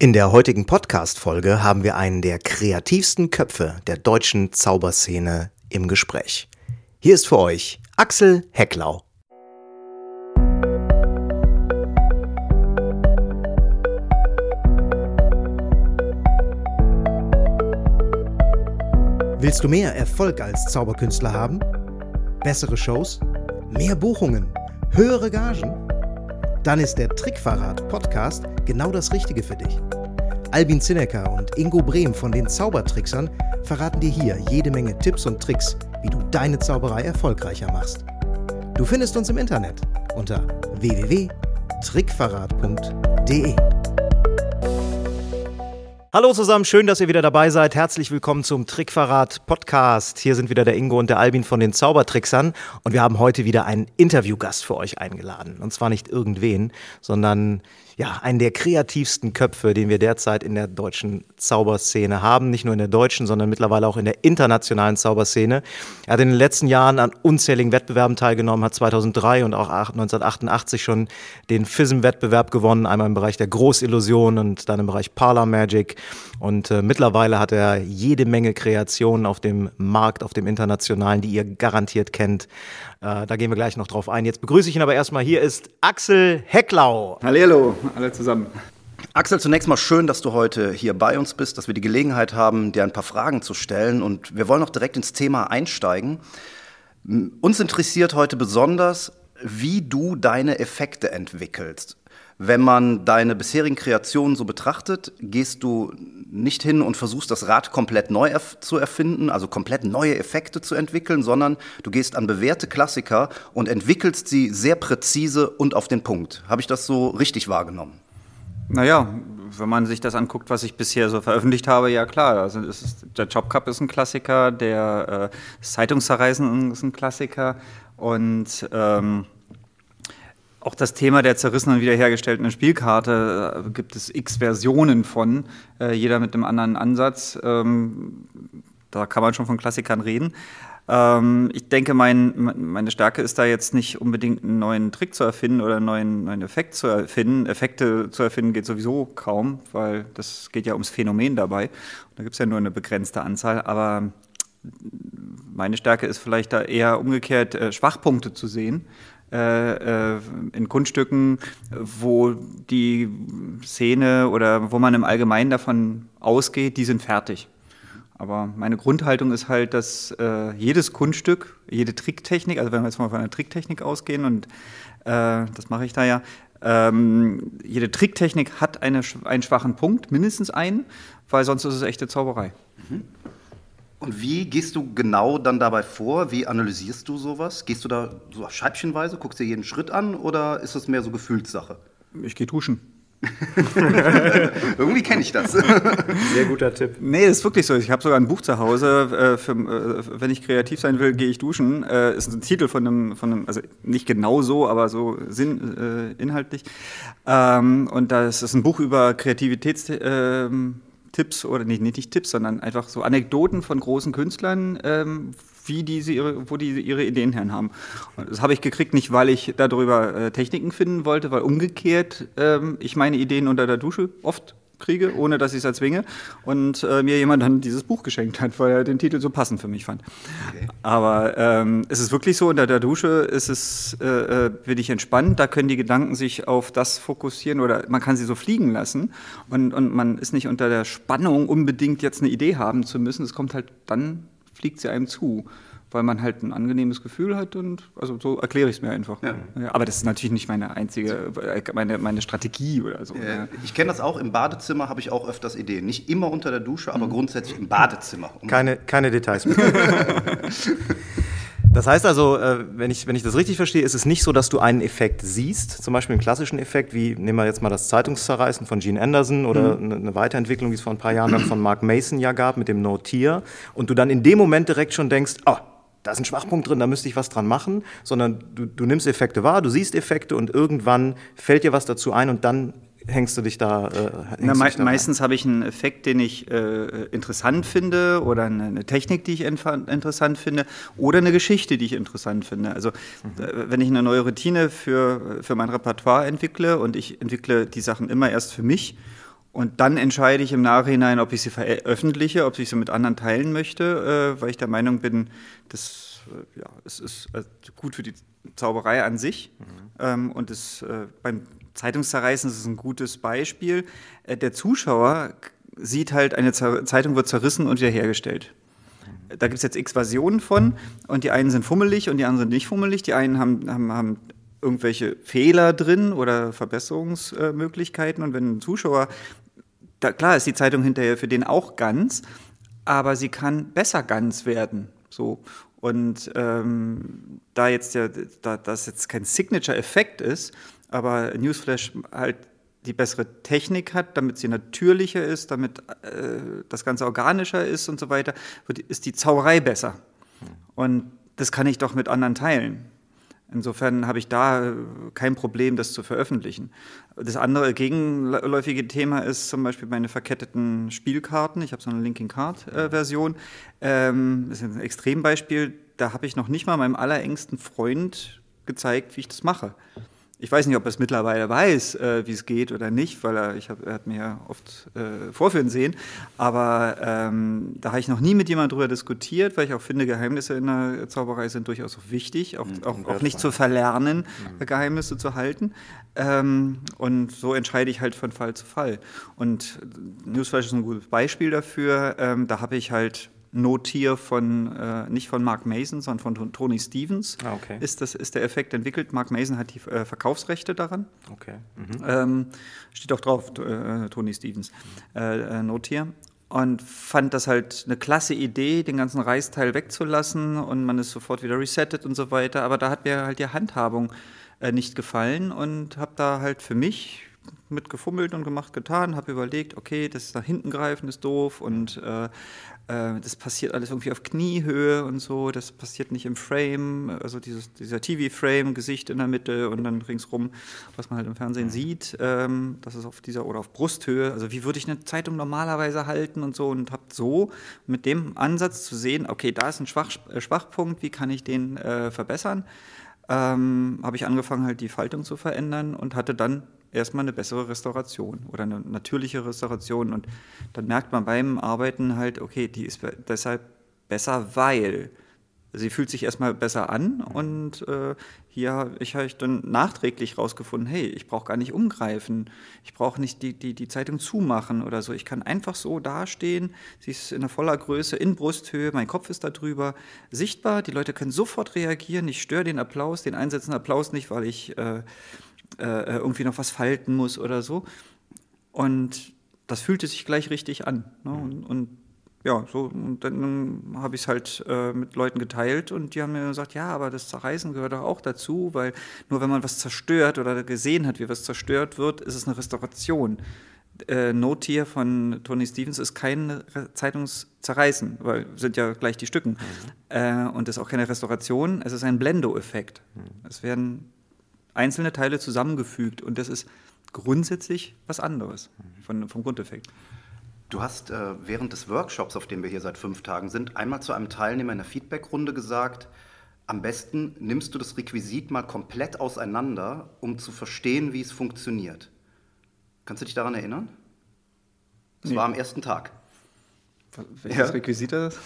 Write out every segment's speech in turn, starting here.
In der heutigen Podcast-Folge haben wir einen der kreativsten Köpfe der deutschen Zauberszene im Gespräch. Hier ist für euch Axel Hecklau. Willst du mehr Erfolg als Zauberkünstler haben? Bessere Shows? Mehr Buchungen? Höhere Gagen? Dann ist der Trickverrat Podcast genau das Richtige für dich. Albin Zinecker und Ingo Brehm von den Zaubertricksern verraten dir hier jede Menge Tipps und Tricks, wie du deine Zauberei erfolgreicher machst. Du findest uns im Internet unter www.trickverrat.de. Hallo zusammen, schön, dass ihr wieder dabei seid. Herzlich willkommen zum Trickverrat Podcast. Hier sind wieder der Ingo und der Albin von den Zaubertricksern und wir haben heute wieder einen Interviewgast für euch eingeladen. Und zwar nicht irgendwen, sondern ja, einen der kreativsten Köpfe, den wir derzeit in der deutschen Zauberszene haben. Nicht nur in der deutschen, sondern mittlerweile auch in der internationalen Zauberszene. Er hat in den letzten Jahren an unzähligen Wettbewerben teilgenommen, hat 2003 und auch 1988 schon den FISM-Wettbewerb gewonnen, einmal im Bereich der Großillusion und dann im Bereich Parlor Magic. Und äh, mittlerweile hat er jede Menge Kreationen auf dem Markt, auf dem internationalen, die ihr garantiert kennt. Äh, da gehen wir gleich noch drauf ein. Jetzt begrüße ich ihn aber erstmal. Hier ist Axel Hecklau. Hallo, alle zusammen. Axel, zunächst mal schön, dass du heute hier bei uns bist, dass wir die Gelegenheit haben, dir ein paar Fragen zu stellen. Und wir wollen auch direkt ins Thema einsteigen. Uns interessiert heute besonders, wie du deine Effekte entwickelst. Wenn man deine bisherigen Kreationen so betrachtet, gehst du nicht hin und versuchst das Rad komplett neu erf zu erfinden, also komplett neue Effekte zu entwickeln, sondern du gehst an bewährte Klassiker und entwickelst sie sehr präzise und auf den Punkt. Habe ich das so richtig wahrgenommen? Naja, wenn man sich das anguckt, was ich bisher so veröffentlicht habe, ja klar. Also ist, der Job Cup ist ein Klassiker, der äh, Zeitungszerreißen ist ein Klassiker und ähm, auch das Thema der zerrissenen und wiederhergestellten Spielkarte äh, gibt es x Versionen von, äh, jeder mit einem anderen Ansatz. Ähm, da kann man schon von Klassikern reden. Ähm, ich denke, mein, meine Stärke ist da jetzt nicht unbedingt einen neuen Trick zu erfinden oder einen neuen, neuen Effekt zu erfinden. Effekte zu erfinden geht sowieso kaum, weil das geht ja ums Phänomen dabei. Da gibt es ja nur eine begrenzte Anzahl. Aber meine Stärke ist vielleicht da eher umgekehrt, äh, Schwachpunkte zu sehen in Kunststücken, wo die Szene oder wo man im Allgemeinen davon ausgeht, die sind fertig. Aber meine Grundhaltung ist halt, dass äh, jedes Kunststück, jede Tricktechnik, also wenn wir jetzt mal von einer Tricktechnik ausgehen und äh, das mache ich da ja, ähm, jede Tricktechnik hat eine, einen schwachen Punkt, mindestens einen, weil sonst ist es echte Zauberei. Mhm. Und wie gehst du genau dann dabei vor? Wie analysierst du sowas? Gehst du da so scheibchenweise, guckst dir jeden Schritt an oder ist das mehr so Gefühlssache? Ich gehe duschen. Irgendwie kenne ich das. Sehr guter Tipp. Nee, das ist wirklich so. Ich habe sogar ein Buch zu Hause. Äh, für, äh, wenn ich kreativ sein will, gehe ich duschen. Äh, ist ein Titel von einem, von einem, also nicht genau so, aber so sinn, äh, inhaltlich. Ähm, und das ist ein Buch über Kreativitäts. Tipps oder nicht, nicht Tipps, sondern einfach so Anekdoten von großen Künstlern, ähm, wie die sie ihre, wo die ihre Ideen her haben. Und das habe ich gekriegt, nicht weil ich darüber äh, Techniken finden wollte, weil umgekehrt ähm, ich meine Ideen unter der Dusche oft kriege, ohne dass ich es erzwinge. Und äh, mir jemand dann dieses Buch geschenkt hat, weil er den Titel so passend für mich fand. Okay. Aber ähm, es ist wirklich so, unter der Dusche ist es, äh, äh, bin ich entspannt, da können die Gedanken sich auf das fokussieren oder man kann sie so fliegen lassen und, und man ist nicht unter der Spannung, unbedingt jetzt eine Idee haben zu müssen. Es kommt halt dann, fliegt sie einem zu weil man halt ein angenehmes Gefühl hat und also so erkläre ich es mir einfach. Ja. Ja, aber das ist natürlich nicht meine einzige, meine, meine Strategie oder so. Ja. Ich kenne das auch, im Badezimmer habe ich auch öfters Ideen. Nicht immer unter der Dusche, aber mhm. grundsätzlich im Badezimmer. Keine, keine Details mehr. Das heißt also, äh, wenn ich, wenn ich das richtig verstehe, ist es nicht so, dass du einen Effekt siehst, zum Beispiel einen klassischen Effekt, wie nehmen wir jetzt mal das Zeitungszerreißen von Gene Anderson oder mhm. eine Weiterentwicklung, die es vor ein paar Jahren dann von Mark Mason ja gab mit dem No-Tier und du dann in dem Moment direkt schon denkst, oh, da ist ein Schwachpunkt drin, da müsste ich was dran machen, sondern du, du nimmst Effekte wahr, du siehst Effekte und irgendwann fällt dir was dazu ein und dann hängst du dich da. Äh, Na, me da meistens habe ich einen Effekt, den ich äh, interessant finde oder eine, eine Technik, die ich interessant finde oder eine Geschichte, die ich interessant finde. Also mhm. äh, wenn ich eine neue Routine für, für mein Repertoire entwickle und ich entwickle die Sachen immer erst für mich Und dann entscheide ich im Nachhinein, ob ich sie veröffentliche, ob ich sie mit anderen teilen möchte, äh, weil ich der Meinung bin, das äh, ja, es ist äh, gut für die Zauberei an sich. Mhm. Ähm, und es, äh, beim Zeitungszerreißen ist es ein gutes Beispiel. Äh, der Zuschauer sieht halt, eine Zeitung wird zerrissen und wiederhergestellt. Da gibt es jetzt x Versionen von und die einen sind fummelig und die anderen sind nicht fummelig. Die einen haben, haben, haben irgendwelche Fehler drin oder Verbesserungsmöglichkeiten. Und wenn ein Zuschauer, da, klar ist die Zeitung hinterher für den auch ganz, aber sie kann besser ganz werden. So. Und ähm, da jetzt ja, da das jetzt kein Signature-Effekt ist, aber Newsflash halt die bessere Technik hat, damit sie natürlicher ist, damit äh, das Ganze organischer ist und so weiter, wird, ist die Zauberei besser. Und das kann ich doch mit anderen teilen. Insofern habe ich da kein Problem, das zu veröffentlichen. Das andere gegenläufige Thema ist zum Beispiel meine verketteten Spielkarten. Ich habe so eine Linking Card-Version. Äh, ähm, das ist ein Extrembeispiel. Da habe ich noch nicht mal meinem allerengsten Freund gezeigt, wie ich das mache. Ich weiß nicht, ob er es mittlerweile weiß, äh, wie es geht oder nicht, weil er, ich hab, er hat mir ja oft äh, vorführen sehen. Aber ähm, da habe ich noch nie mit jemandem drüber diskutiert, weil ich auch finde, Geheimnisse in der Zauberei sind durchaus auch wichtig, auch, mhm, auch, auch nicht zu verlernen, mhm. Geheimnisse zu halten. Ähm, und so entscheide ich halt von Fall zu Fall. Und Newsflash ist ein gutes Beispiel dafür. Ähm, da habe ich halt Notier von, äh, nicht von Mark Mason, sondern von Tony Stevens ah, okay. ist, das, ist der Effekt entwickelt. Mark Mason hat die äh, Verkaufsrechte daran. Okay. Mhm. Ähm, steht auch drauf, äh, Tony Stevens, äh, äh, Notier. Und fand das halt eine klasse Idee, den ganzen Reisteil wegzulassen und man ist sofort wieder resettet und so weiter. Aber da hat mir halt die Handhabung äh, nicht gefallen und habe da halt für mich mit gefummelt und gemacht, getan, habe überlegt, okay, das nach hinten greifen ist doof und äh, äh, das passiert alles irgendwie auf Kniehöhe und so, das passiert nicht im Frame, also dieses, dieser TV-Frame, Gesicht in der Mitte und dann ringsrum, was man halt im Fernsehen mhm. sieht, ähm, das ist auf dieser oder auf Brusthöhe, also wie würde ich eine Zeitung normalerweise halten und so und habe so mit dem Ansatz zu sehen, okay, da ist ein Schwach, äh, Schwachpunkt, wie kann ich den äh, verbessern, ähm, habe ich angefangen halt die Faltung zu verändern und hatte dann erstmal eine bessere Restauration oder eine natürliche Restauration. Und dann merkt man beim Arbeiten halt, okay, die ist deshalb besser, weil sie fühlt sich erstmal besser an. Und äh, hier habe ich dann nachträglich rausgefunden, hey, ich brauche gar nicht umgreifen, ich brauche nicht die, die, die Zeitung zumachen oder so, ich kann einfach so dastehen, sie ist in voller Größe, in Brusthöhe, mein Kopf ist da drüber, sichtbar, die Leute können sofort reagieren, ich störe den Applaus, den einsetzenden Applaus nicht, weil ich äh, äh, irgendwie noch was falten muss oder so. Und das fühlte sich gleich richtig an. Ne? Und, und, ja, so, und dann habe ich es halt äh, mit Leuten geteilt und die haben mir gesagt, ja, aber das Zerreißen gehört doch auch dazu, weil nur wenn man was zerstört oder gesehen hat, wie was zerstört wird, ist es eine Restauration. Äh, No Tier von Tony Stevens ist kein Zeitungszerreißen, weil sind ja gleich die Stücken. Mhm. Äh, und ist auch keine Restauration, es ist ein Blendo-Effekt. Mhm. Es werden einzelne Teile zusammengefügt und das ist grundsätzlich was anderes von, vom Grundeffekt. Du hast äh, während des Workshops, auf dem wir hier seit fünf Tagen sind, einmal zu einem Teilnehmer in der Feedbackrunde gesagt, am besten nimmst du das Requisit mal komplett auseinander, um zu verstehen, wie es funktioniert. Kannst du dich daran erinnern? Das nee. war am ersten Tag. Welches ja. Requisit ist das?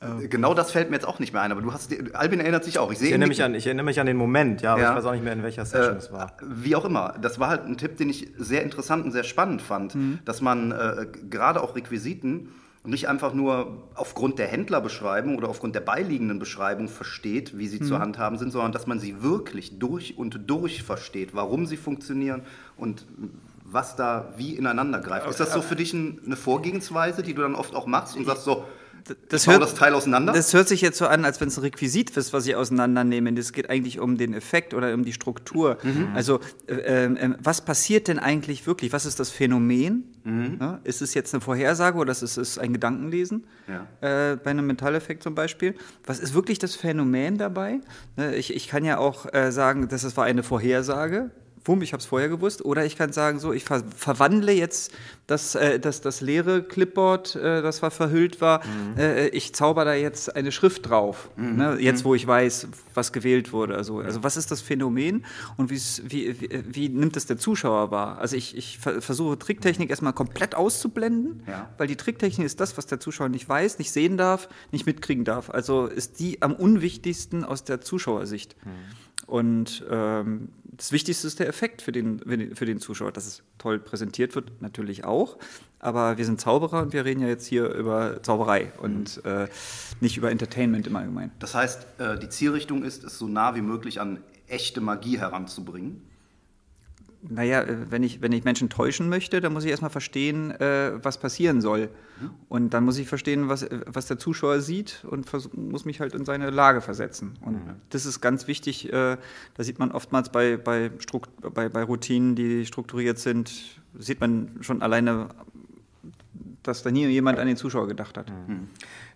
Ähm. Genau das fällt mir jetzt auch nicht mehr ein, aber du hast, Albin erinnert sich auch. Ich, ich, erinnere, mich an, ich erinnere mich an den Moment, ja, aber ja. ich weiß auch nicht mehr, in welcher Session äh, es war. Wie auch immer, das war halt ein Tipp, den ich sehr interessant und sehr spannend fand, mhm. dass man äh, gerade auch Requisiten nicht einfach nur aufgrund der Händlerbeschreibung oder aufgrund der beiliegenden Beschreibung versteht, wie sie mhm. zu handhaben sind, sondern dass man sie wirklich durch und durch versteht, warum sie funktionieren und was da wie ineinander greift. Ist das so für dich ein, eine Vorgehensweise, die du dann oft auch machst und sagst so, das hört, das Teil auseinander? Das hört sich jetzt so an, als wenn es ein Requisit ist, was ich auseinandernehme. Es geht eigentlich um den Effekt oder um die Struktur. Mhm. Also, äh, äh, was passiert denn eigentlich wirklich? Was ist das Phänomen? Mhm. Ja, ist es jetzt eine Vorhersage oder ist es ein Gedankenlesen? Ja. Äh, bei einem Metalleffekt zum Beispiel. Was ist wirklich das Phänomen dabei? Ne, ich, ich kann ja auch äh, sagen, dass es war eine Vorhersage wumm, ich habe es vorher gewusst. Oder ich kann sagen, so, ich ver verwandle jetzt das, äh, das, das leere Clipboard, äh, das war verhüllt war, mhm. äh, ich zauber da jetzt eine Schrift drauf. Mhm. Ne? Jetzt, wo ich weiß, was gewählt wurde. Also, also was ist das Phänomen und wie, wie, wie nimmt es der Zuschauer wahr? Also ich, ich versuche Tricktechnik erstmal komplett auszublenden, ja. weil die Tricktechnik ist das, was der Zuschauer nicht weiß, nicht sehen darf, nicht mitkriegen darf. Also ist die am unwichtigsten aus der Zuschauersicht. Mhm. Und ähm, das Wichtigste ist der Effekt für den, für den Zuschauer, dass es toll präsentiert wird, natürlich auch. Aber wir sind Zauberer und wir reden ja jetzt hier über Zauberei und mhm. äh, nicht über Entertainment im Allgemeinen. Das heißt, äh, die Zielrichtung ist, es so nah wie möglich an echte Magie heranzubringen naja, äh, wenn ich, wenn ich Menschen täuschen möchte, dann muss ich erstmal verstehen, äh, was passieren soll. Mhm. Und dann muss ich verstehen, was, äh, was der Zuschauer sieht und muss mich halt in seine Lage versetzen. Und mhm. das ist ganz wichtig. Äh, da sieht man oftmals bei, bei, bei, bei Routinen, die strukturiert sind, sieht man schon alleine, dass da nie jemand an den Zuschauer gedacht hat. Mhm.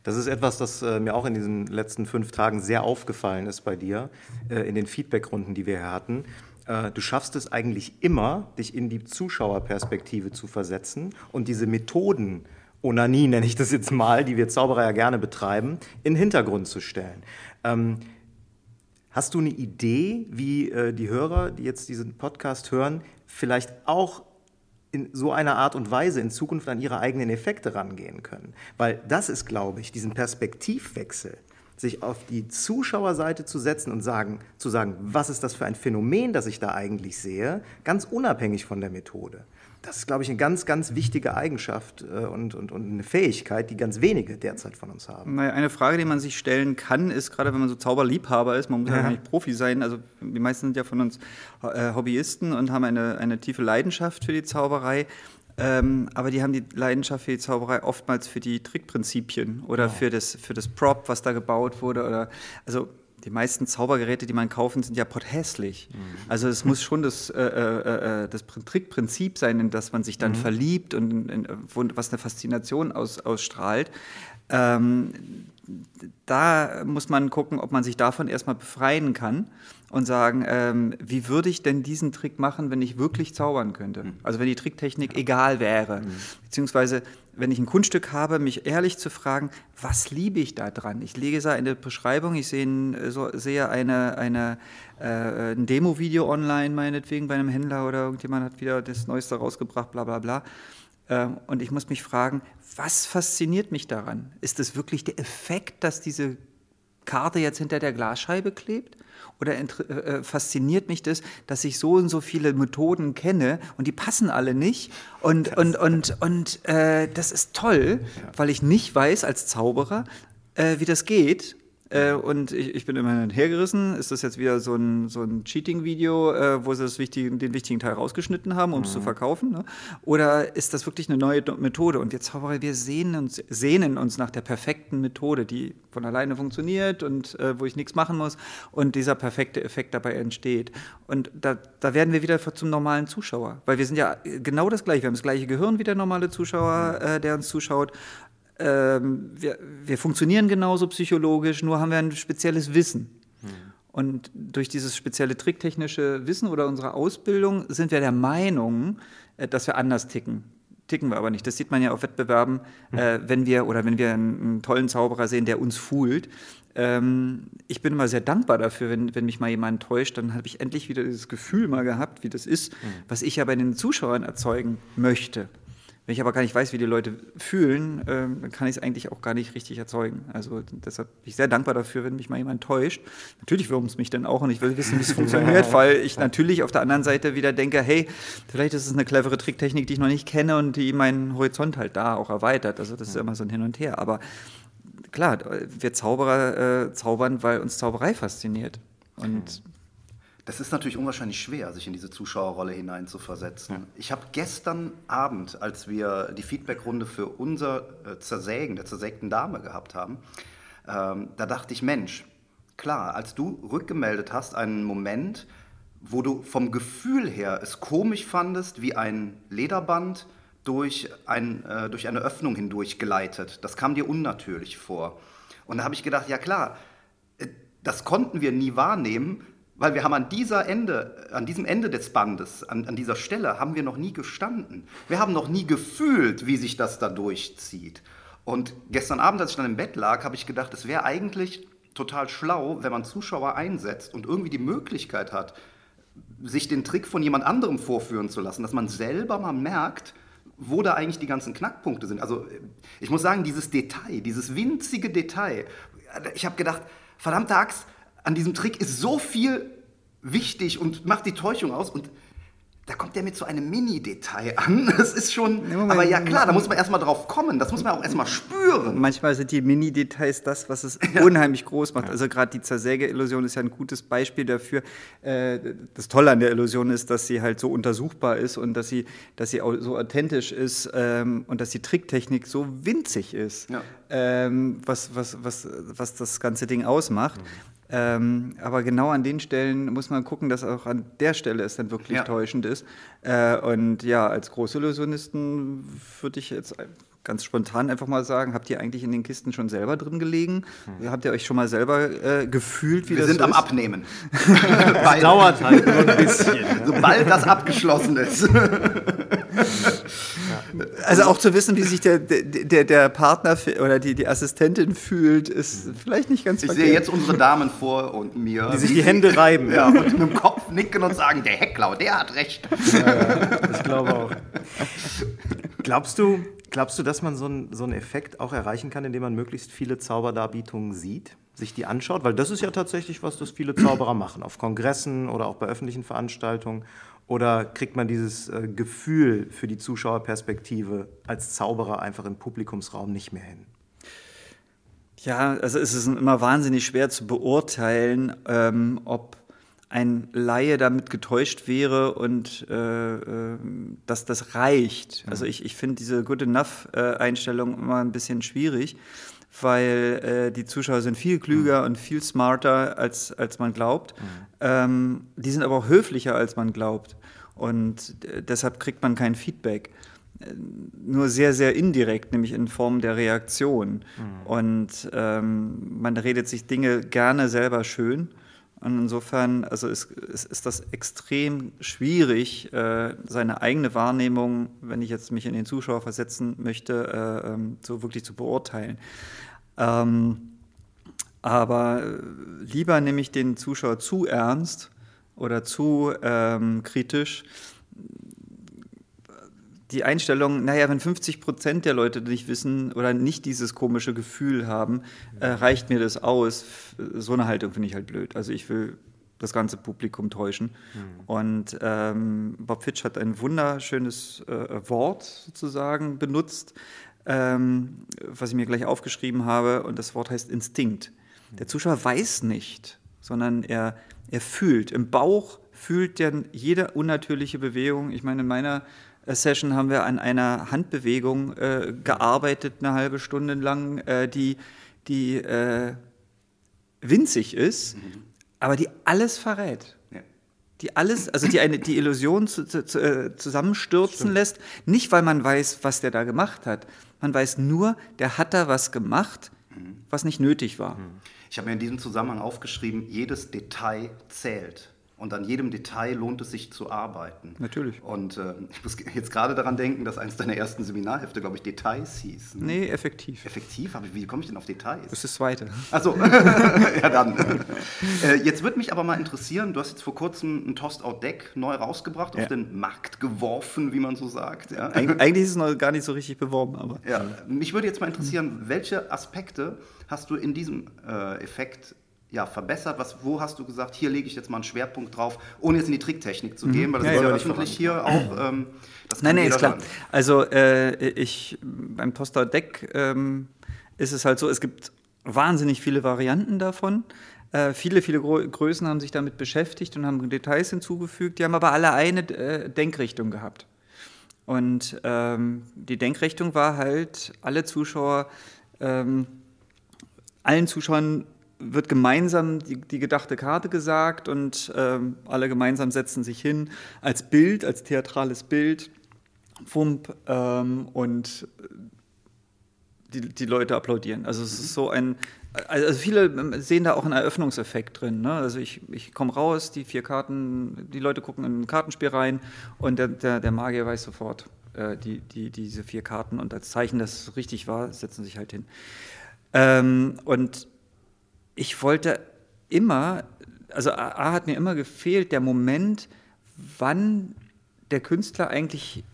Das ist etwas, das äh, mir auch in diesen letzten fünf Tagen sehr aufgefallen ist bei dir, in den Feedbackrunden, die wir hier hatten du schaffst es eigentlich immer, dich in die Zuschauerperspektive zu versetzen und diese Methoden, Onanie nenne ich das jetzt mal, die wir Zauberer ja gerne betreiben, in den Hintergrund zu stellen. Ähm, hast du eine Idee, wie äh, die Hörer, die jetzt diesen Podcast hören, vielleicht auch in so einer Art und Weise in Zukunft an ihre eigenen Effekte rangehen können? Weil das ist, glaube ich, diesen Perspektivwechsel, sich auf die Zuschauerseite zu setzen und sagen, zu sagen, was ist das für ein Phänomen, das ich da eigentlich sehe, ganz unabhängig von der Methode. Das ist, glaube ich, eine ganz, ganz wichtige Eigenschaft äh, und, und, und eine Fähigkeit, die ganz wenige derzeit von uns haben. Naja, eine Frage, die man sich stellen kann, ist, gerade wenn man so Zauberliebhaber ist, man muss ja, ja nicht Profi sein, also die meisten sind ja von uns äh, Hobbyisten und haben eine, eine tiefe Leidenschaft für die Zauberei. Ähm, aber die haben die Leidenschaft für die Zauberei oftmals für die Trickprinzipien oder wow. für, das, für das Prop, was da gebaut wurde. Oder, also die meisten Zaubergeräte, die man kaufen, sind ja potthässlich. Mhm. Also es muss schon das, äh, äh, äh, das Trickprinzip sein, in das man sich dann mhm. verliebt und in, in, was eine Faszination aus, ausstrahlt. Ähm, da muss man gucken, ob man sich davon erstmal befreien kann und sagen, ähm, wie würde ich denn diesen Trick machen, wenn ich wirklich zaubern könnte? Mhm. Also wenn die Tricktechnik egal wäre. Mhm. Beziehungsweise, wenn ich ein Kunststück habe, mich ehrlich zu fragen, was liebe ich da dran? Ich lege da eine Beschreibung, ich sehe, so, sehe eine, eine, äh, ein Demo-Video online, meinetwegen bei einem Händler oder irgendjemand hat wieder das Neueste rausgebracht, bla bla bla. Ähm, und ich muss mich fragen, was fasziniert mich daran? Ist es wirklich der Effekt, dass diese Karte jetzt hinter der Glasscheibe klebt? Oder äh, äh, fasziniert mich das, dass ich so und so viele Methoden kenne und die passen alle nicht? Und, und, und, und äh, das ist toll, ja. weil ich nicht weiß als Zauberer, äh, wie das geht. Äh, und ich, ich, bin immerhin hergerissen. Ist das jetzt wieder so ein, so ein Cheating-Video, äh, wo sie das wichtige, den wichtigen Teil rausgeschnitten haben, um es mhm. zu verkaufen? Ne? Oder ist das wirklich eine neue Methode? Und wir Zauberer, wir sehnen uns, sehnen uns nach der perfekten Methode, die von alleine funktioniert und äh, wo ich nichts machen muss und dieser perfekte Effekt dabei entsteht. Und da, da werden wir wieder zum normalen Zuschauer, weil wir sind ja genau das gleiche. Wir haben das gleiche Gehirn wie der normale Zuschauer, mhm. äh, der uns zuschaut ähm, wir, wir, funktionieren genauso psychologisch, nur haben wir ein spezielles Wissen. Mhm. Und durch dieses spezielle tricktechnische Wissen oder unsere Ausbildung sind wir der Meinung, äh, dass wir anders ticken. Ticken wir aber nicht. Das sieht man ja auf Wettbewerben, mhm. äh, wenn wir oder wenn wir einen, einen, tollen Zauberer sehen, der uns fühlt. Ähm, ich bin immer sehr dankbar dafür, wenn, wenn mich mal jemand täuscht, dann habe ich endlich wieder dieses Gefühl mal gehabt, wie das ist, mhm. was ich ja bei den Zuschauern erzeugen möchte. Wenn ich aber gar nicht weiß, wie die Leute fühlen, äh, dann kann ich es eigentlich auch gar nicht richtig erzeugen. Also deshalb bin ich sehr dankbar dafür, wenn mich mal jemand täuscht. Natürlich wurmt es mich dann auch und ich will wissen, wie es funktioniert, weil ich natürlich auf der anderen Seite wieder denke, hey, vielleicht ist es eine clevere Tricktechnik, die ich noch nicht kenne und die meinen Horizont halt da auch erweitert. Also das ist immer so ein Hin und Her. Aber klar, wir Zauberer äh, zaubern, weil uns Zauberei fasziniert. Und das ist natürlich unwahrscheinlich schwer, sich in diese Zuschauerrolle hineinzuversetzen. Ja. Ich habe gestern Abend, als wir die Feedbackrunde für unser äh, Zersägen der zersägten Dame gehabt haben, ähm, da dachte ich, Mensch, klar, als du rückgemeldet hast, einen Moment, wo du vom Gefühl her es komisch fandest, wie ein Lederband durch, ein, äh, durch eine Öffnung hindurch gleitet. Das kam dir unnatürlich vor. Und da habe ich gedacht, ja klar, äh, das konnten wir nie wahrnehmen, Weil wir haben an dieser Ende, an diesem Ende des Bandes, an, an dieser Stelle, haben wir noch nie gestanden. Wir haben noch nie gefühlt, wie sich das da durchzieht. Und gestern Abend, als ich dann im Bett lag, habe ich gedacht, es wäre eigentlich total schlau, wenn man Zuschauer einsetzt und irgendwie die Möglichkeit hat, sich den Trick von jemand anderem vorführen zu lassen, dass man selber mal merkt, wo da eigentlich die ganzen Knackpunkte sind. Also ich muss sagen, dieses Detail, dieses winzige Detail, ich habe gedacht, verdammte Axt, an diesem Trick ist so viel wichtig und macht die Täuschung aus und da kommt der mit so einem Mini-Detail an. Das ist schon. Ja, aber ja, klar, da muss man erstmal drauf kommen. Das muss man auch erstmal spüren. Manchmal sind die Mini-Details das, was es ja. unheimlich groß macht. Also, gerade die Zersäge-Illusion ist ja ein gutes Beispiel dafür. Äh, das Tolle an der Illusion ist, dass sie halt so untersuchbar ist und dass sie, dass sie auch so authentisch ist ähm, und dass die Tricktechnik so winzig ist, ja. ähm, was, was, was, was das ganze Ding ausmacht. Ähm, aber genau an den Stellen muss man gucken, dass auch an der Stelle es dann wirklich ja. täuschend ist. Äh, und ja, als Großillusionisten würde ich jetzt ganz spontan einfach mal sagen, habt ihr eigentlich in den Kisten schon selber drin gelegen? Hm. Habt ihr euch schon mal selber äh, gefühlt, wie Wir das sind so am ist? Abnehmen. das dauert halt nur ein bisschen. Sobald das abgeschlossen ist. Also auch zu wissen, wie sich der, der, der Partner oder die, die Assistentin fühlt, ist vielleicht nicht ganz Ich verkehrt. sehe jetzt unsere Damen vor und mir. Die sich die Hände reiben. Ja, und mit dem Kopf nicken und sagen, der Hecklau, der hat recht. Ja, ja, ich glaube auch. Glaubst du, glaubst du, dass man so einen, so einen Effekt auch erreichen kann, indem man möglichst viele Zauberdarbietungen sieht? sich die anschaut, weil das ist ja tatsächlich was, das viele Zauberer machen, auf Kongressen oder auch bei öffentlichen Veranstaltungen oder kriegt man dieses äh, Gefühl für die Zuschauerperspektive als Zauberer einfach im Publikumsraum nicht mehr hin? Ja, also es ist immer wahnsinnig schwer zu beurteilen, ähm, ob ein Laie damit getäuscht wäre und äh, äh, dass das reicht. Also ich, ich finde diese Good Enough-Einstellung immer ein bisschen schwierig, weil äh, die Zuschauer sind viel klüger mhm. und viel smarter, als, als man glaubt. Mhm. Ähm, die sind aber auch höflicher, als man glaubt. Und äh, deshalb kriegt man kein Feedback. Äh, nur sehr, sehr indirekt, nämlich in Form der Reaktion. Mhm. Und ähm, man redet sich Dinge gerne selber schön. Und insofern also ist, ist, ist das extrem schwierig, äh, seine eigene Wahrnehmung, wenn ich jetzt mich in den Zuschauer versetzen möchte, äh, ähm, so wirklich zu beurteilen. Ähm, aber äh, lieber nehme ich den Zuschauer zu ernst oder zu ähm, kritisch. Die Einstellung, naja, wenn 50 Prozent der Leute nicht wissen oder nicht dieses komische Gefühl haben, äh, reicht mir das aus. So eine Haltung finde ich halt blöd. Also ich will das ganze Publikum täuschen. Mhm. Und ähm, Bob Fitch hat ein wunderschönes äh, Wort sozusagen benutzt, ähm, was ich mir gleich aufgeschrieben habe. Und das Wort heißt Instinkt. Der Zuschauer weiß nicht, sondern er, er fühlt. Im Bauch fühlt er jede unnatürliche Bewegung. Ich meine, in meiner Session haben wir an einer Handbewegung äh, gearbeitet, eine halbe Stunde lang, äh, die, die äh, winzig ist, mhm. aber die alles verrät. Die alles, also die eine, die Illusion zu, zu, äh, zusammenstürzen Stimmt. lässt, nicht weil man weiß, was der da gemacht hat. Man weiß nur, der hat da was gemacht, mhm. was nicht nötig war. Mhm. Ich habe mir in diesem Zusammenhang aufgeschrieben, jedes Detail zählt. Und an jedem Detail lohnt es sich zu arbeiten. Natürlich. Und äh, ich muss jetzt gerade daran denken, dass eines deiner ersten Seminarhefte, glaube ich, Details hieß. Ne? Nee, effektiv. Effektiv? Aber wie komme ich denn auf Details? Das ist das zweite. Achso, ja dann. äh, jetzt würde mich aber mal interessieren, du hast jetzt vor kurzem ein Toast-Out-Deck neu rausgebracht, ja. auf den Markt geworfen, wie man so sagt. Ja? Eig eigentlich ist es noch gar nicht so richtig beworben, aber. Ja, mich würde jetzt mal interessieren, welche Aspekte hast du in diesem äh, Effekt ja, verbessert? Was, wo hast du gesagt, hier lege ich jetzt mal einen Schwerpunkt drauf, ohne jetzt in die Tricktechnik zu gehen, mhm. weil das ja, ist ja, ja öffentlich hier auch. Ähm, nein, nein, ist klar. Hören. Also äh, ich beim Toaster Deck ähm, ist es halt so, es gibt wahnsinnig viele Varianten davon. Äh, viele, viele Gro Größen haben sich damit beschäftigt und haben Details hinzugefügt. Die haben aber alle eine äh, Denkrichtung gehabt. Und ähm, die Denkrichtung war halt, alle Zuschauer, ähm, allen Zuschauern wird gemeinsam die, die, gedachte Karte gesagt und ähm, alle gemeinsam setzen sich hin als Bild, als theatrales Bild. Wump, ähm, und die, die Leute applaudieren. Also es ist so ein, also viele sehen da auch einen Eröffnungseffekt drin. Ne? Also ich, ich komme raus, die vier Karten, die Leute gucken in ein Kartenspiel rein und der, der, der Magier weiß sofort äh, die, die, diese vier Karten und als Zeichen, dass es richtig war, setzen sich halt hin. Ähm, und ich wollte immer, also A hat mir immer gefehlt, der Moment, wann der Künstler eigentlich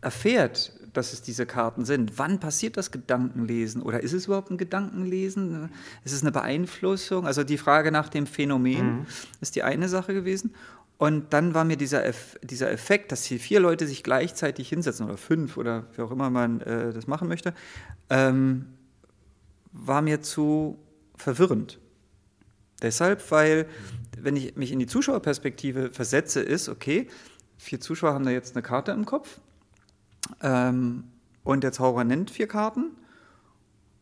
erfährt, dass es diese Karten sind. Wann passiert das Gedankenlesen? Oder ist es überhaupt ein Gedankenlesen? Ist es eine Beeinflussung? Also die Frage nach dem Phänomen mhm. ist die eine Sache gewesen. Und dann war mir dieser, Eff dieser Effekt, dass hier vier Leute sich gleichzeitig hinsetzen oder fünf oder wie auch immer man äh, das machen möchte, ähm, war mir zu verwirrend. Deshalb, weil, wenn ich mich in die Zuschauerperspektive versetze, ist, okay, vier Zuschauer haben da jetzt eine Karte im Kopf ähm, und der Zauberer nennt vier Karten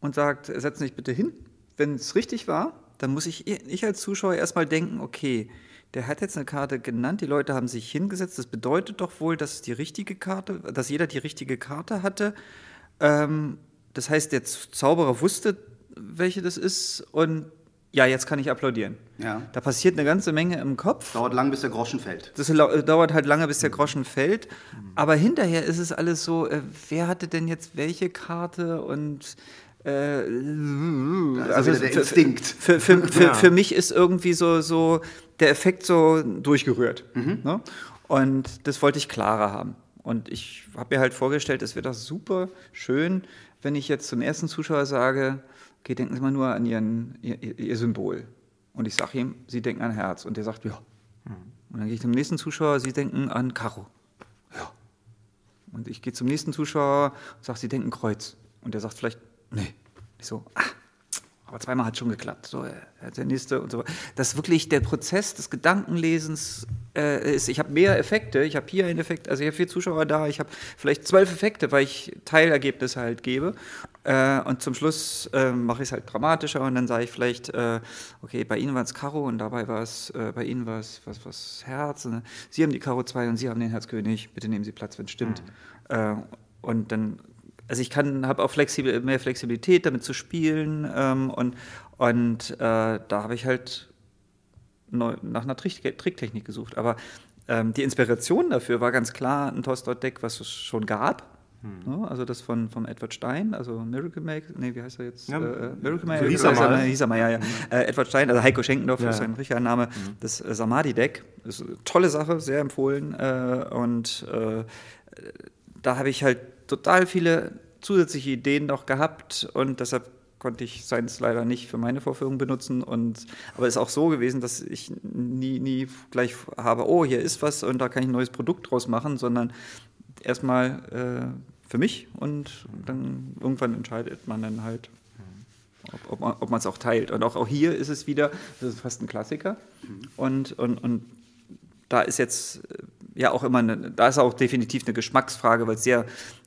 und sagt, setzen Sie sich bitte hin. Wenn es richtig war, dann muss ich, ich als Zuschauer erstmal denken, okay, der hat jetzt eine Karte genannt, die Leute haben sich hingesetzt. Das bedeutet doch wohl, dass die richtige Karte, dass jeder die richtige Karte hatte. Ähm, das heißt, der Zauberer wusste, welche das ist und ja, jetzt kann ich applaudieren. Ja. Da passiert eine ganze Menge im Kopf. Dauert lang, bis der Groschen fällt. Das dauert halt lange, bis der Groschen fällt. Aber hinterher ist es alles so, äh, wer hatte denn jetzt welche Karte und äh, also der für, Instinkt. Für, für, für, ja. für, mich ist irgendwie so, so der Effekt so durchgerührt. Mhm. Ne? Und das wollte ich klarer haben. Und ich habe mir halt vorgestellt, es wäre doch super schön, wenn ich jetzt zum ersten Zuschauer sage, okay, denken Sie mal nur an Ihren, Ihr, Ihr Symbol. Und ich sage ihm, Sie denken an Herz. Und der sagt, ja. Mhm. Und dann gehe ich zum nächsten Zuschauer, Sie denken an Karo. Ja. Und ich gehe zum nächsten Zuschauer und sage, Sie denken Kreuz. Und der sagt vielleicht, nee. Ich so, ah, aber zweimal hat schon geklappt. So, der nächste und so. Dass wirklich der Prozess des Gedankenlesens äh, ist. Ich habe mehr Effekte. Ich habe hier einen Effekt, also ich habe vier Zuschauer da. Ich habe vielleicht zwölf Effekte, weil ich Teilergebnisse halt gebe. Äh, und zum Schluss äh, mache ich es halt dramatischer und dann sage ich vielleicht, äh, okay, bei Ihnen war es Karo und dabei war es, äh, bei Ihnen war es was, was Herz. Und, Sie haben die Karo 2 und Sie haben den Herzkönig. Bitte nehmen Sie Platz, wenn es stimmt. Mhm. Äh, und dann also ich kann, habe auch flexibel, mehr Flexibilität, damit zu spielen ähm, und, und äh, da habe ich halt neu, nach einer Trick, Tricktechnik gesucht. Aber ähm, die Inspiration dafür war ganz klar ein Toss-Dot-Deck, was es schon gab. Hm. Ne? Also das von, von Edward Stein, also Miracle Maker, nee, wie heißt er jetzt? Ja, äh, Miracle Maker? So hieß er mal. Hieß er mal, ja, ja. Mhm. Äh, Edward Stein, also Heiko Schenkendorf ja. ist sein richtiger Name. Mhm. Das äh, Samadhi-Deck, ist eine tolle Sache, sehr empfohlen. Äh, und äh, da habe ich halt total viele zusätzliche Ideen noch gehabt und deshalb konnte ich Science leider nicht für meine Vorführung benutzen. Und, aber es ist auch so gewesen, dass ich nie, nie gleich habe, oh, hier ist was und da kann ich ein neues Produkt draus machen, sondern erstmal äh, für mich und dann irgendwann entscheidet man dann halt, ob, ob man es auch teilt. Und auch, auch hier ist es wieder, das ist fast ein Klassiker. Mhm. Und, und, und da ist jetzt ja auch immer, eine, da ist auch definitiv eine Geschmacksfrage, weil es sehr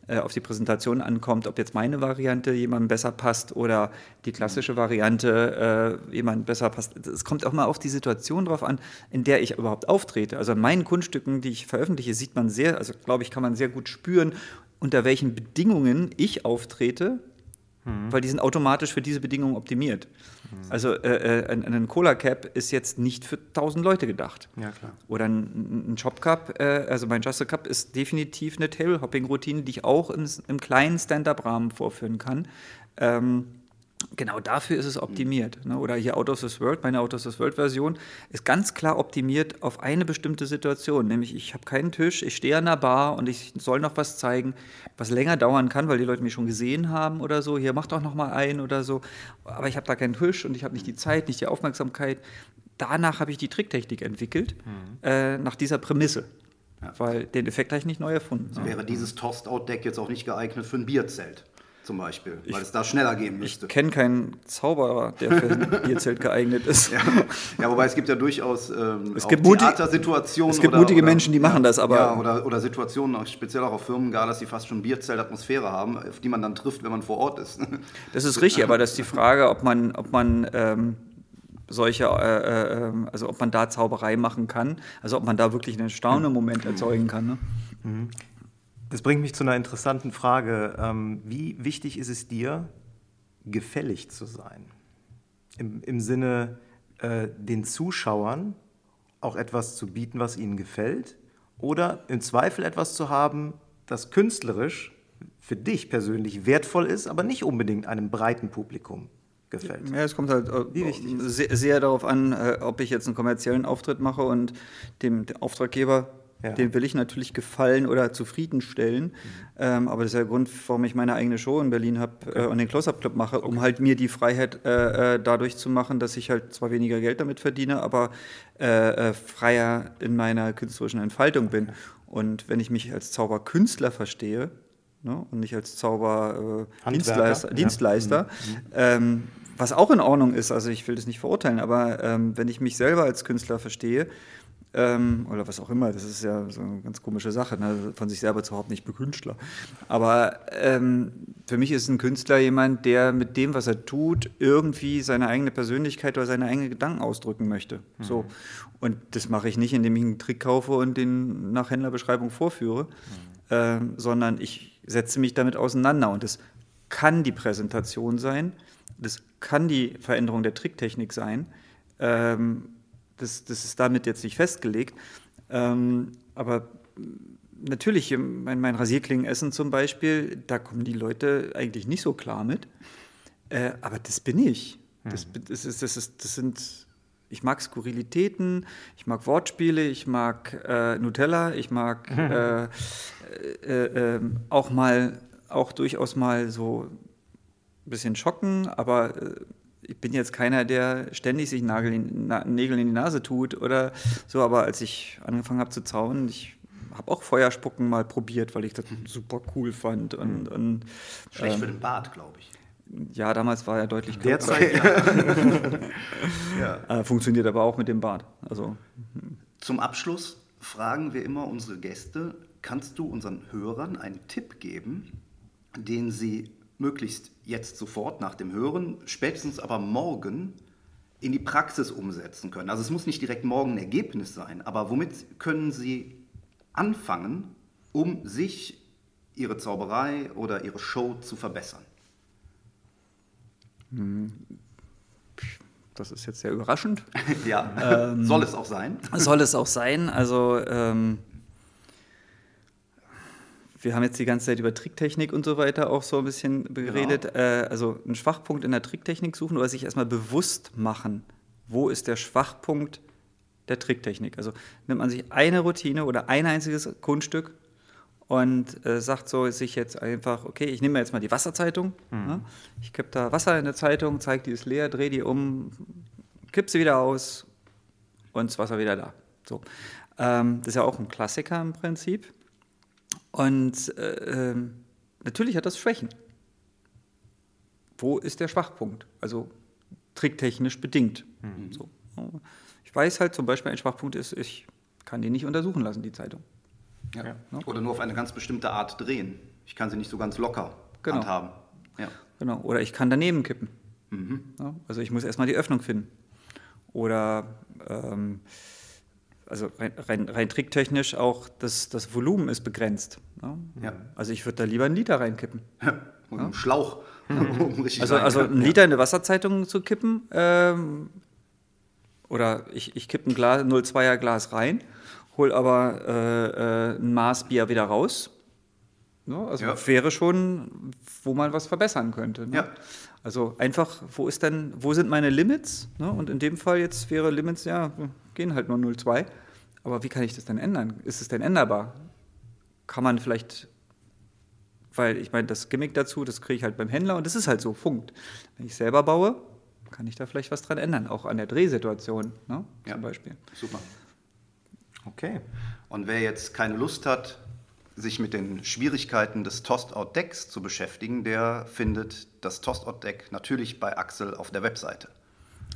äh, auf die Präsentation ankommt, ob jetzt meine Variante jemandem besser passt oder die klassische Variante äh, jemandem besser passt. Es kommt auch mal auf die Situation drauf an, in der ich überhaupt auftrete. Also in meinen Kunststücken, die ich veröffentliche, sieht man sehr, also glaube ich, kann man sehr gut spüren, unter welchen Bedingungen ich auftrete Mhm. Weil die sind automatisch für diese Bedingungen optimiert. Mhm. Also äh, äh, ein, ein Cola Cap ist jetzt nicht für 1000 Leute gedacht. Ja, klar. Oder ein, ein Chop Cup, äh, also mein Just a Cup ist definitiv eine Table Hopping Routine, die ich auch im, im kleinen Stand-up-Rahmen vorführen kann. Ähm, Genau dafür ist es optimiert. Ne? Oder hier Out of this World, meine Out of this World-Version, ist ganz klar optimiert auf eine bestimmte Situation. Nämlich, ich habe keinen Tisch, ich stehe an der Bar und ich soll noch was zeigen, was länger dauern kann, weil die Leute mich schon gesehen haben oder so. Hier, mach doch noch mal ein oder so. Aber ich habe da keinen Tisch und ich habe nicht die Zeit, nicht die Aufmerksamkeit. Danach habe ich die Tricktechnik entwickelt, mhm. äh, nach dieser Prämisse. Ja. Weil den Effekt habe ich nicht neu erfunden. Also wäre dieses Tossed-Out-Deck jetzt auch nicht geeignet für ein Bierzelt zum Beispiel, weil ich, es da schneller gehen müsste. Ich kenne keinen Zauberer, der für ein Bierzelt geeignet ist. Ja. ja, wobei es gibt ja durchaus ähm, es gibt Theatersituationen. Es gibt oder, mutige oder, Menschen, die ja, machen das, aber. Ja, oder, oder Situationen, speziell auch auf Firmengalas, die fast schon Bierzeltatmosphäre haben, auf die man dann trifft, wenn man vor Ort ist. Das ist richtig, aber das ist die Frage, ob man, ob man ähm, solche, äh, äh, also ob man da Zauberei machen kann, also ob man da wirklich einen staunenden Moment erzeugen kann. Ne? Mhm. Das bringt mich zu einer interessanten Frage. Ähm, wie wichtig ist es dir, gefällig zu sein? Im, im Sinne, äh, den Zuschauern auch etwas zu bieten, was ihnen gefällt? Oder im Zweifel etwas zu haben, das künstlerisch für dich persönlich wertvoll ist, aber nicht unbedingt einem breiten Publikum gefällt. Ja, es kommt halt äh, sehr, sehr, darauf an, äh, ob ich jetzt einen kommerziellen Auftritt mache und dem, dem Auftraggeber ja. Dem will ich natürlich gefallen oder zufriedenstellen. Mhm. Ähm, aber das ist der Grund, warum ich meine eigene Show in Berlin habe okay. äh, und den Close-Up Club mache, okay. um halt mir die Freiheit äh, äh, dadurch zu machen, dass ich halt zwar weniger Geld damit verdiene, aber äh, äh, freier in meiner künstlerischen Entfaltung bin. Und wenn ich mich als Zauberkünstler verstehe, ne, und nicht als Zauberdienstleister, äh, Dienstleister, mhm. mhm. ähm, was auch in Ordnung ist, also ich will das nicht verurteilen, aber ähm, wenn ich mich selber als Künstler verstehe, ähm, oder was auch immer, das ist ja so eine ganz komische Sache, ne? von sich selber zu behaupten, ich bin Künstler. Aber ähm, für mich ist ein Künstler jemand, der mit dem, was er tut, irgendwie seine eigene Persönlichkeit oder seine eigenen Gedanken ausdrücken möchte. Mhm. So. Und das mache ich nicht, indem ich einen Trick kaufe und den nach Händlerbeschreibung vorführe, mhm. ähm, sondern ich setze mich damit auseinander. Und das kann die Präsentation sein, das kann die Veränderung der Tricktechnik sein. Ähm, das, das ist damit jetzt nicht festgelegt. Ähm, aber natürlich, mein, mein Rasierklingenessen zum Beispiel, da kommen die Leute eigentlich nicht so klar mit. Äh, aber das bin ich. Das, mhm. das, ist, das, ist, das sind, ich mag Skurrilitäten, ich mag Wortspiele, ich mag äh, Nutella, ich mag äh, äh, ähm, auch mal, auch durchaus mal so ein bisschen schocken, aber äh, ich bin jetzt keiner, der ständig sich Nagel in, Na, Nägel in die Nase tut oder so, aber als ich angefangen habe zu zauen, ich habe auch Feuerspucken mal probiert, weil ich das super cool fand. Und, mhm. und Schlecht ähm, für den Bart, glaube ich. Ja, damals war er deutlich kürzer. Derzeit, ja. ja. Äh, funktioniert aber auch mit dem Bart. Also, hm. Zum Abschluss fragen wir immer unsere Gäste, kannst du unseren Hörern einen Tipp geben, den sie möglichst jetzt sofort nach dem Hören, spätestens aber morgen in die Praxis umsetzen können. Also es muss nicht direkt morgen ein Ergebnis sein, aber womit können Sie anfangen, um sich, Ihre Zauberei oder Ihre Show zu verbessern? Hm. Das ist jetzt sehr überraschend. ja, ähm, soll es auch sein? Soll es auch sein. Also ähm, wir haben jetzt die ganze Zeit über Tricktechnik und so weiter auch so ein bisschen geredet. Genau. Äh, also einen Schwachpunkt in der Tricktechnik suchen oder sich erstmal bewusst machen, wo ist der Schwachpunkt der Tricktechnik. Also nimmt man sich eine Routine oder ein einziges Kunststück und äh, sagt so sich jetzt einfach, okay, ich nehme jetzt mal die Wasserzeitung. Mhm. Ne? Ich kippe da Wasser in der Zeitung, zeige die ist leer, drehe die um, kipp sie wieder aus und das Wasser wieder da. So. Ähm, das ist ja auch ein Klassiker im Prinzip. Und äh, ähm, natürlich hat das Schwächen. Wo ist der Schwachpunkt? Also tricktechnisch bedingt. Mhm. So. Ich weiß halt zum Beispiel, ein Schwachpunkt ist, ich kann die nicht untersuchen lassen, die Zeitung. Ja. Ja. Oder nur auf eine ganz bestimmte Art drehen. Ich kann sie nicht so ganz locker genau. handhaben. Ja. Genau. Oder ich kann daneben kippen. Mhm. Also ich muss erstmal die Öffnung finden. Oder ähm, also rein, rein, rein, tricktechnisch auch das, das Volumen ist begrenzt. Ne? Ja. Also ich würde da lieber einen Liter reinkippen. Ja, und einen Schlauch. um also, also einen Liter in eine Wasserzeitung zu kippen ähm, oder ich, ich kippe ein Glas, 0,2er Glas rein, hole aber äh, äh, ein Maß Bier wieder raus. Ne? Also ja. wäre schon, wo man was verbessern könnte. Ne? Ja. Also einfach, wo ist denn, wo sind meine Limits? Ne? Und in dem Fall jetzt wäre Limits, ja, gehen halt nur 0,2. Aber wie kann ich das denn ändern? Ist es denn änderbar? Kann man vielleicht, weil ich meine, das Gimmick dazu, das kriege ich halt beim Händler und das ist halt so, funkt. Wenn ich selber baue, kann ich da vielleicht was dran ändern, auch an der Drehsituation ne? ja, zum Beispiel. Super. Okay. Und wer jetzt keine Lust hat, sich mit den Schwierigkeiten des Tost-Out-Decks zu beschäftigen, der findet das Tost-Out-Deck natürlich bei Axel auf der Webseite.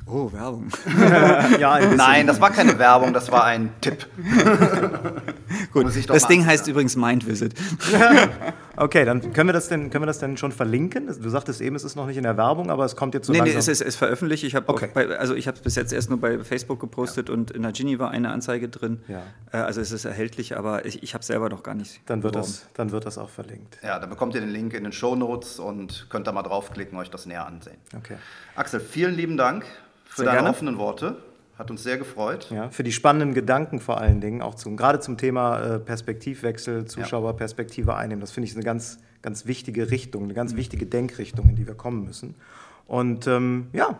Oh, Werbung. ja, Nein, das war keine Werbung, das war ein Tipp. Gut, das Ding heißt übrigens Mind Visit. Okay, dann können wir das denn, können wir das denn schon verlinken? Du sagtest eben, es ist noch nicht in der Werbung, aber es kommt jetzt so nee, langsam. Nee, es ist, ist veröffentlicht. Ich habe okay. also ich habe bis jetzt erst nur bei Facebook gepostet ja. und in der Gini war eine Anzeige drin. Ja. Äh, also es ist erhältlich, aber ich, ich habe selber noch gar nicht. Dann wird, das, dann wird das auch verlinkt. Ja, dann bekommt ihr den Link in den Show Notes und könnt da mal draufklicken, euch das näher ansehen. Okay. Axel, vielen lieben Dank für Sehr deine gerne. offenen Worte. Hat uns sehr gefreut. Ja, für die spannenden Gedanken vor allen Dingen, auch zum, gerade zum Thema äh, Perspektivwechsel, Zuschauerperspektive einnehmen. Das finde ich eine ganz, ganz wichtige Richtung, eine ganz mhm. wichtige Denkrichtung, in die wir kommen müssen. Und ähm, ja,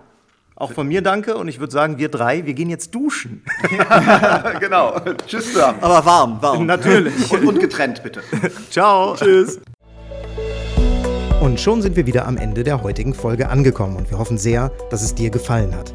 auch von mir danke und ich würde sagen, wir drei, wir gehen jetzt duschen. Ja, genau. Tschüss zusammen. Aber warm, warm. Natürlich. Und, und getrennt, bitte. Ciao. Tschüss. Und schon sind wir wieder am Ende der heutigen Folge angekommen und wir hoffen sehr, dass es dir gefallen hat.